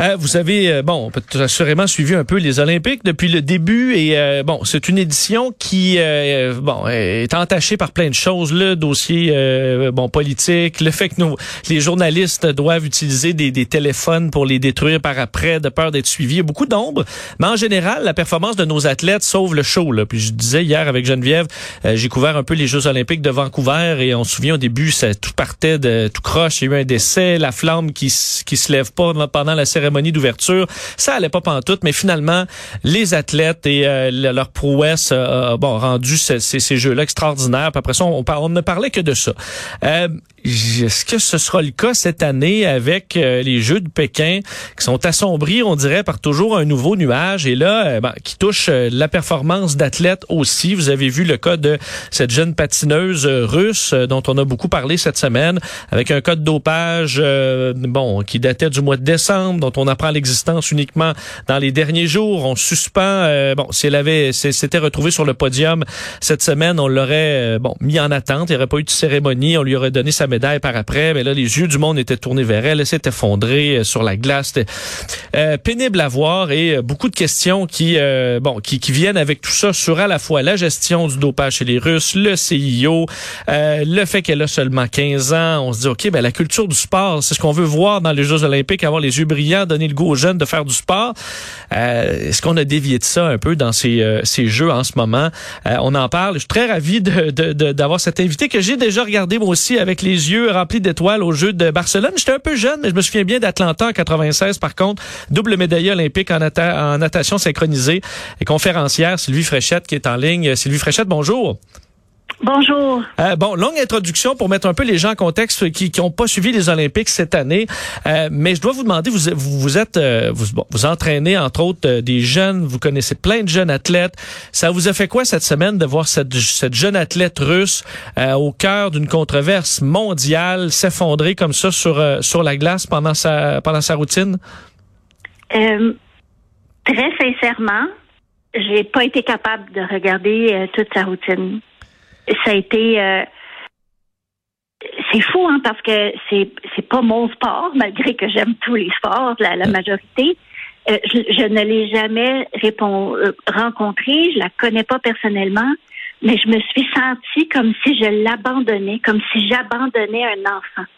Euh, vous avez, euh, bon, assurément suivi un peu les Olympiques depuis le début et euh, bon, c'est une édition qui, bon, est entachée par plein de choses. Le dossier, bon, politique, le fait que nous, les journalistes doivent utiliser des, des, téléphones pour les détruire par après, de peur d'être suivis. Il y a beaucoup d'ombre, mais en général, la performance de nos athlètes sauve le show. Là. Puis je disais hier avec Geneviève, j'ai couvert un peu les Jeux Olympiques de Vancouver et on se souvient au début, ça tout partait de tout croche. Il y a eu un décès, la flamme qui qui se lève pas pendant la cérémonie d'ouverture. Ça allait pas pantoute, mais finalement, les athlètes et euh, leur prouesse euh, bon rendu ces, ces, jeux-là extraordinaires. Puis après ça, on, on, ne parlait que de ça. Euh, est-ce que ce sera le cas cette année avec euh, les Jeux de Pékin qui sont assombris, on dirait, par toujours un nouveau nuage? Et là, euh, ben, qui touche euh, la performance d'athlètes aussi. Vous avez vu le cas de cette jeune patineuse russe dont on a beaucoup parlé cette semaine, avec un cas de dopage, bon, qui datait du mois de décembre, dont on apprend l'existence uniquement dans les derniers jours. On suspend, bon, si elle avait, s'était retrouvée sur le podium cette semaine, on l'aurait, bon, mis en attente. Il n'y aurait pas eu de cérémonie, on lui aurait donné sa médaille par après, mais là, les yeux du monde étaient tournés vers elle. Elle s'est effondrée euh, sur la glace. C'était euh, pénible à voir et euh, beaucoup de questions qui, bon, qui, qui, viennent avec tout ça sur à la fois la gestion du dopage chez les Russes, le CIO, le fait qu'elle a seulement 15 ans. On se dit, OK, ben la culture du sport, c'est ce qu'on veut voir dans les Jeux olympiques, avoir les yeux brillants, donner le goût aux jeunes de faire du sport. Est-ce qu'on a dévié de ça un peu dans ces, ces Jeux en ce moment? on en parle. Je suis très ravi d'avoir de, cet invité que j'ai déjà regardé moi aussi avec les yeux remplis d'étoiles au jeu de Barcelone. J'étais un peu jeune, mais je me souviens bien d'Atlanta en 96, par contre. Double médaillé olympique en, en natation synchronisée. Et conférencière, Sylvie Fréchette, qui est en ligne. Sylvie Fréchette, bonjour. Bonjour. Euh, bon, longue introduction pour mettre un peu les gens en contexte qui n'ont pas suivi les Olympiques cette année. Euh, mais je dois vous demander, vous, vous, êtes, euh, vous, vous entraînez entre autres des jeunes, vous connaissez plein de jeunes athlètes. Ça vous a fait quoi cette semaine de voir cette, cette jeune athlète russe au cœur d'une controverse mondiale s'effondrer comme ça sur sur la glace pendant sa pendant sa routine? très sincèrement, j'ai pas été capable de regarder toute sa routine ça a été euh, c'est fou hein parce que c'est c'est pas mon sport malgré que j'aime tous les sports la, la majorité. Euh, je, ne l'ai jamais répond, euh, rencontrée je la connais pas personnellement mais je me suis sentie comme si je l'abandonnais comme si j'abandonnais un enfant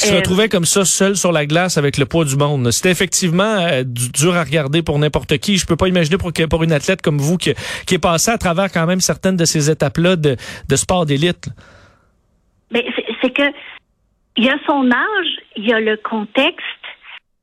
qui se retrouvait comme ça seul sur la glace avec le poids du monde. C'était effectivement euh, dur à regarder pour n'importe qui. Je peux pas imaginer pour, pour une athlète comme vous qui, qui est passée à travers quand même certaines de ces étapes-là de, de sport d'élite. Mais c'est que il y a son âge, il y a le contexte,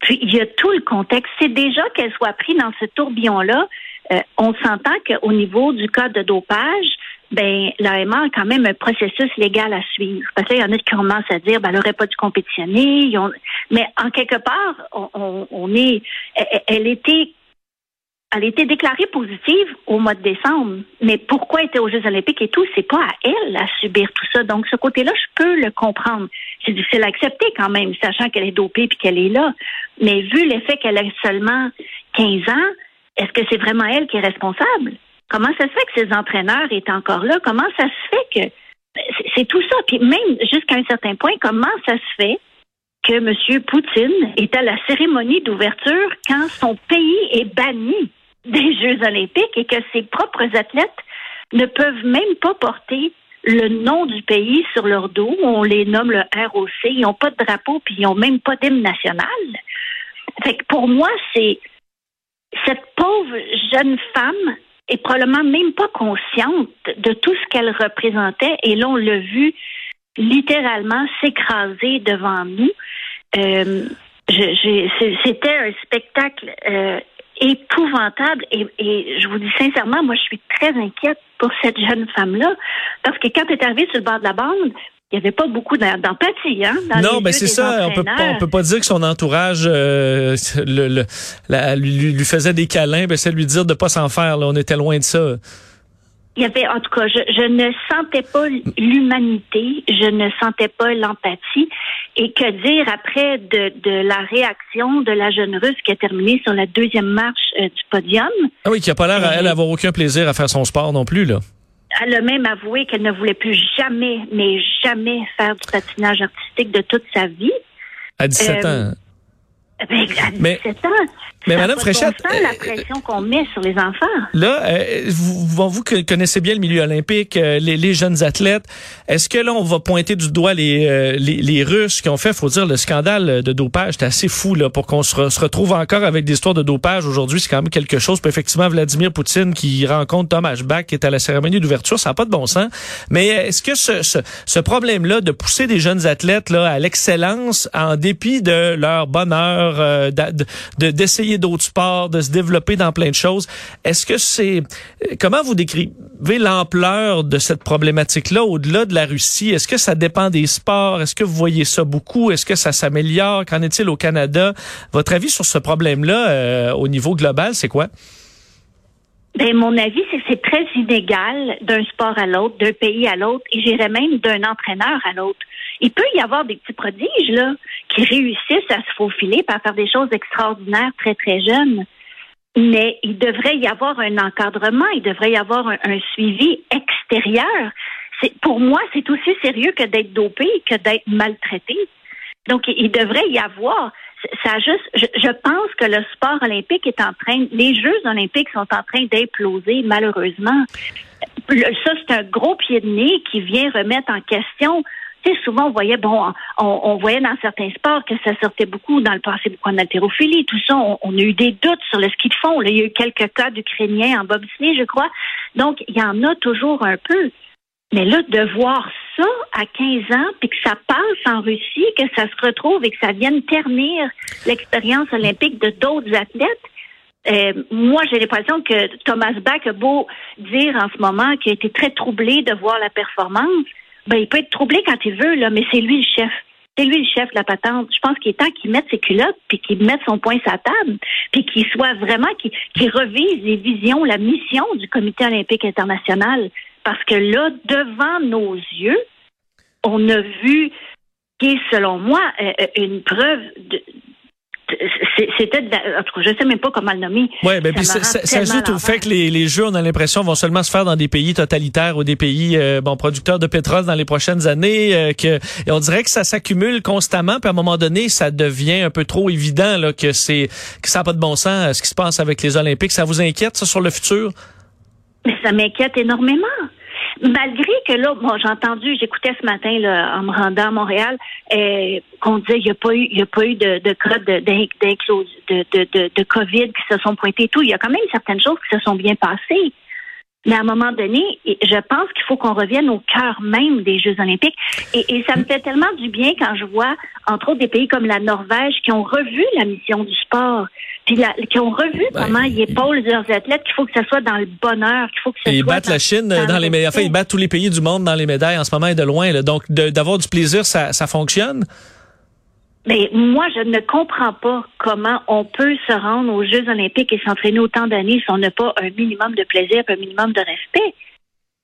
puis il y a tout le contexte. C'est déjà qu'elle soit prise dans ce tourbillon-là. Euh, on s'entend qu'au niveau du code de dopage, ben l'AMA a quand même un processus légal à suivre. Parce qu'il y en a qui commencent à dire ben, elle n'aurait pas dû compétitionner. Mais en quelque part, on, est elle, était elle était déclarée positive au mois de décembre. Mais pourquoi elle était aux Jeux olympiques et tout, c'est pas à elle à subir tout ça. Donc, ce côté-là, je peux le comprendre. C'est difficile à accepter quand même, sachant qu'elle est dopée puis qu'elle est là. Mais vu l'effet qu'elle a seulement 15 ans, est-ce que c'est vraiment elle qui est responsable? Comment ça se fait que ces entraîneurs est encore là? Comment ça se fait que c'est tout ça? Puis même jusqu'à un certain point, comment ça se fait que M. Poutine est à la cérémonie d'ouverture quand son pays est banni des Jeux olympiques et que ses propres athlètes ne peuvent même pas porter le nom du pays sur leur dos? On les nomme le ROC. Ils n'ont pas de drapeau puis ils n'ont même pas d'hymne national. Fait que pour moi, c'est cette pauvre jeune femme est probablement même pas consciente de tout ce qu'elle représentait. Et là, on l'a vu littéralement s'écraser devant nous. Euh, C'était un spectacle euh, épouvantable et, et je vous dis sincèrement, moi, je suis très inquiète pour cette jeune femme-là parce que quand elle est arrivée sur le bord de la bande, il n'y avait pas beaucoup d'em- d'empathie, hein? dans non, ben yeux c'est ça. On peut, pas- on peut pas dire que son entourage euh, le, le- la- lui, lui faisait des câlins. Ben c'est lui dire de pas s'en faire. Là. On était loin de ça. Il y avait, en tout cas, je, je ne sentais pas l'humanité, je ne sentais pas l'empathie. Et que dire après de, de la réaction de la jeune russe qui a terminé sur la deuxième marche euh, du podium? Ah oui, qui a pas l'air à Euh, elle avoir aucun plaisir à faire son sport non plus là. Elle a même avoué qu'elle ne voulait plus jamais, mais jamais faire du patinage artistique de toute sa vie. À 17 Euh, ans. Ben, à Mais- 17 ans. mais Madame de bon Fréchette, sens, la euh, pression qu'on met sur les enfants. Là, euh, vous, vous connaissez bien le milieu olympique, euh, les, les jeunes athlètes. Est-ce que là, on va pointer du doigt les, euh, les, les Russes qui ont fait, faut dire, le scandale de dopage? C'est assez fou là pour qu'on se, re- se retrouve encore avec des histoires de dopage aujourd'hui. C'est quand même quelque chose. Puis effectivement, Vladimir Poutine qui rencontre Thomas Bach qui est à la cérémonie d'ouverture, ça n'a pas de bon sens. Mais est-ce que ce, ce, ce problème-là de pousser des jeunes athlètes là à l'excellence en dépit de leur bonheur, euh, d'essayer d'autres sports, de se développer dans plein de choses. Est-ce que c'est euh, comment vous décrivez l'ampleur de cette problématique-là au-delà de la Russie? Est-ce que ça dépend des sports? Est-ce que vous voyez ça beaucoup? Est-ce que ça s'améliore? Qu'en est-il au Canada? Votre avis sur ce problème-là euh, au niveau global, c'est quoi? Ben, mon avis, c'est que c'est très inégal d'un sport à l'autre, d'un pays à l'autre, et j'irais même d'un entraîneur à l'autre. Il peut y avoir des petits prodiges, là, qui réussissent à se faufiler, à faire des choses extraordinaires très, très jeunes. Mais il devrait y avoir un encadrement, il devrait y avoir un, suivi extérieur. Pour moi, c'est aussi sérieux que d'être dopé, que d'être maltraité. Donc, il devrait y avoir. Ça juste, je, pense que le sport olympique est en train, les Jeux olympiques sont en train d'imploser, malheureusement. Ça, c'est un gros pied de nez qui vient remettre en question. Souvent, on voyait, bon, on, voyait dans certains sports que ça sortait beaucoup dans le passé, beaucoup en haltérophilie, tout ça. On, a eu des doutes sur le ski de fond. Il y a eu quelques cas d'Ukrainiens en bobsleigh, je crois. Donc, il y en a toujours un peu. Mais là, de voir ça à 15 ans, puis que ça passe en Russie, que ça se retrouve et que ça vienne ternir l'expérience olympique de d'autres athlètes, euh, moi, j'ai l'impression que Thomas Bach a beau dire en ce moment qu'il a été très troublé de voir la performance. Ben, il peut être troublé quand il veut, là, mais c'est lui le chef. C'est lui le chef de la patente. Je pense qu'il est temps qu'il mette ses culottes, puis qu'il mette son poing sur la table, puis qu'il soit vraiment, qu'il revise les visions, la mission du Comité olympique international. Parce que là, devant nos yeux, on a vu, qui est, selon moi, euh, euh, une preuve de, c'était, en tout cas, je sais même pas comment le nommer. Ouais, ben Ça puis ça, ajoute au fait que les, les jeux, on a l'impression, vont seulement se faire dans des pays totalitaires ou des pays euh, bon producteurs de pétrole dans les prochaines années. euh, que et on dirait que ça s'accumule constamment. Puis à un moment donné, ça devient un peu trop évident là, que c'est que ça n'a pas de bon sens euh, ce qui se passe avec les Olympiques. Ça vous inquiète ça sur le futur? Mais ça m'inquiète énormément. Malgré que là, bon, j'ai entendu, j'écoutais ce matin là, en me rendant à Montréal, euh, qu'on disait il n'y a pas eu, il y a pas eu de, de cas de, de, de COVID qui se sont pointés et tout. Il y a quand même certaines choses qui se sont bien passées. Mais à un moment donné, je pense qu'il faut qu'on revienne au cœur même des Jeux olympiques. Et, et ça me fait tellement du bien quand je vois, entre autres, des pays comme la Norvège qui ont revu la mission du sport, puis la- qui ont revu Ben, comment ils épaulent leurs athlètes, qu'il faut que ça soit dans le bonheur, qu'il faut que ça Et ils soit battent dans- la Chine dans dans le les médailles. Enfin, ils battent tous les pays du monde dans les médailles en ce moment et de loin. là. Donc d'avoir du plaisir, ça, ça fonctionne. Mais moi, je ne comprends pas comment on peut se rendre aux Jeux olympiques et s'entraîner autant d'années si on n'a pas un minimum de plaisir un minimum de respect.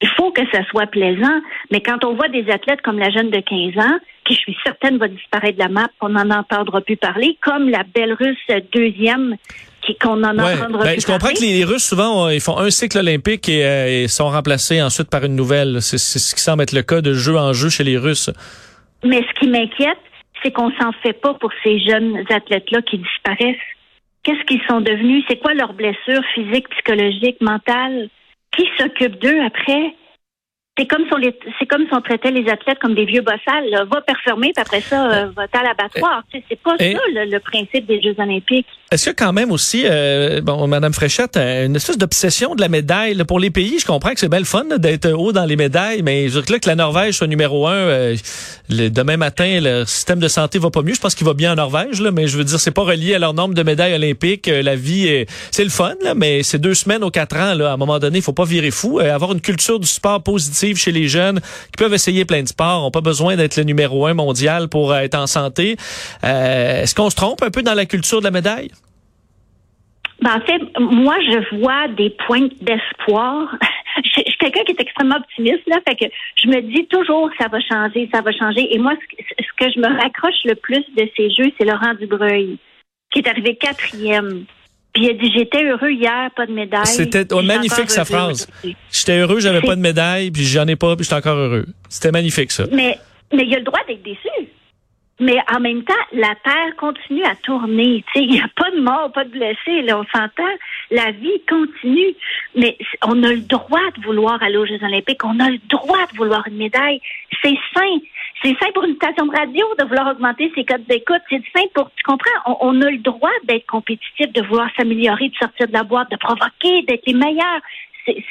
Il faut que ça soit plaisant. Mais quand on voit des athlètes comme la jeune de 15 ans, qui je suis certaine va disparaître de la map, on n'en entendra plus parler, comme la belle russe deuxième, qui, qu'on n'en Ouais. entendra Ben, plus je comprends que les, les Russes, souvent, euh, ils font un cycle olympique et, euh, et sont remplacés ensuite par une nouvelle. C'est ce qui semble être le cas de jeu en jeu chez les Russes. Mais ce qui m'inquiète, c'est qu'on s'en fait pas pour ces jeunes athlètes-là qui disparaissent. Qu'est-ce qu'ils sont devenus? C'est quoi leurs blessures physiques, psychologiques, mentales? Qui s'occupe d'eux après? C'est comme si c'est comme si on traitait les athlètes comme des vieux bossales. là. Va performer, puis après ça, euh, va à l'abattoir. C'est pas Et- ça le, le principe des Jeux olympiques. Est-ce que quand même aussi, euh, bon, Madame Fréchette, euh, une espèce d'obsession de la médaille là, pour les pays? Je comprends que c'est belle fun d'être haut dans les médailles, mais je veux que, là, que la Norvège soit numéro un, euh, le, demain matin, le système de santé va pas mieux. Je pense qu'il va bien en Norvège, là, mais je veux dire, c'est pas relié à leur nombre de médailles olympiques. Euh, la vie, est- c'est le fun, là, mais c'est deux semaines aux quatre ans. Là, à un moment donné, il faut pas virer fou. Euh, avoir une culture du sport positive chez les jeunes qui peuvent essayer plein de sports, ont pas besoin d'être le numéro un mondial pour être en santé. Est-ce qu'on se trompe un peu dans la culture de la médaille? Ben, en fait, moi, je vois des points d'espoir. Je, suis quelqu'un qui est extrêmement optimiste, là, fait que je me dis toujours que ça va changer, ça va changer. Et moi, ce, que- je me raccroche le plus de ces jeux, c'est Laurent Dubreuil, qui est arrivé quatrième. Puis il a dit J'étais heureux hier, pas de médaille. C'était oh, magnifique sa phrase. J'étais heureux, j'avais pas de médaille, puis j'en ai pas, puis j'étais encore heureux. C'était magnifique ça. Mais, mais il a le droit d'être déçu. Mais en même temps, la Terre continue à tourner. Il n'y a pas de mort, pas de blessés. Là, on s'entend. La vie continue. Mais on a le droit de vouloir aller aux Jeux Olympiques. On a le droit de vouloir une médaille. C'est sain. C'est sain pour une station de radio de vouloir augmenter ses codes d'écoute. C'est sain pour, tu comprends, on, on a le droit d'être compétitif, de vouloir s'améliorer, de sortir de la boîte, de provoquer, d'être les meilleurs.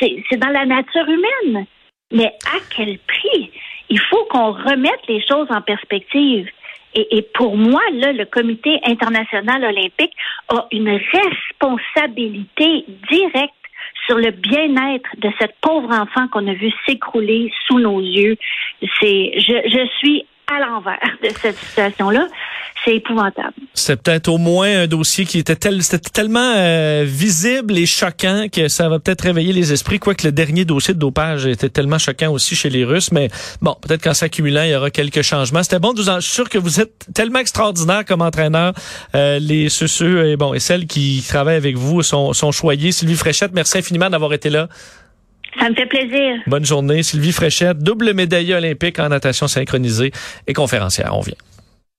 C'est dans la nature humaine. Mais à quel prix? Il faut qu'on remette les choses en perspective. Et, pour moi, là, le Comité international olympique a une responsabilité directe sur le bien-être de cette pauvre enfant qu'on a vu s'écrouler sous nos yeux. C'est, je, je suis à l'envers de cette situation-là. C'est épouvantable. C'est peut-être au moins un dossier qui était, tel, tellement euh, visible et choquant que ça va peut-être réveiller les esprits, quoique le dernier dossier de dopage était tellement choquant aussi chez les Russes. Mais bon, peut-être qu'en s'accumulant, il y aura quelques changements. C'était bon. Je suis sûr que vous êtes tellement extraordinaire comme entraîneur. Euh, les ceux, ceux et bon et celles qui travaillent avec vous sont, sont choyés. Sylvie Fréchette, merci infiniment d'avoir été là. Ça me fait plaisir. Bonne journée. Sylvie Fréchette, double médaillée olympique en natation synchronisée et conférencière. On vient.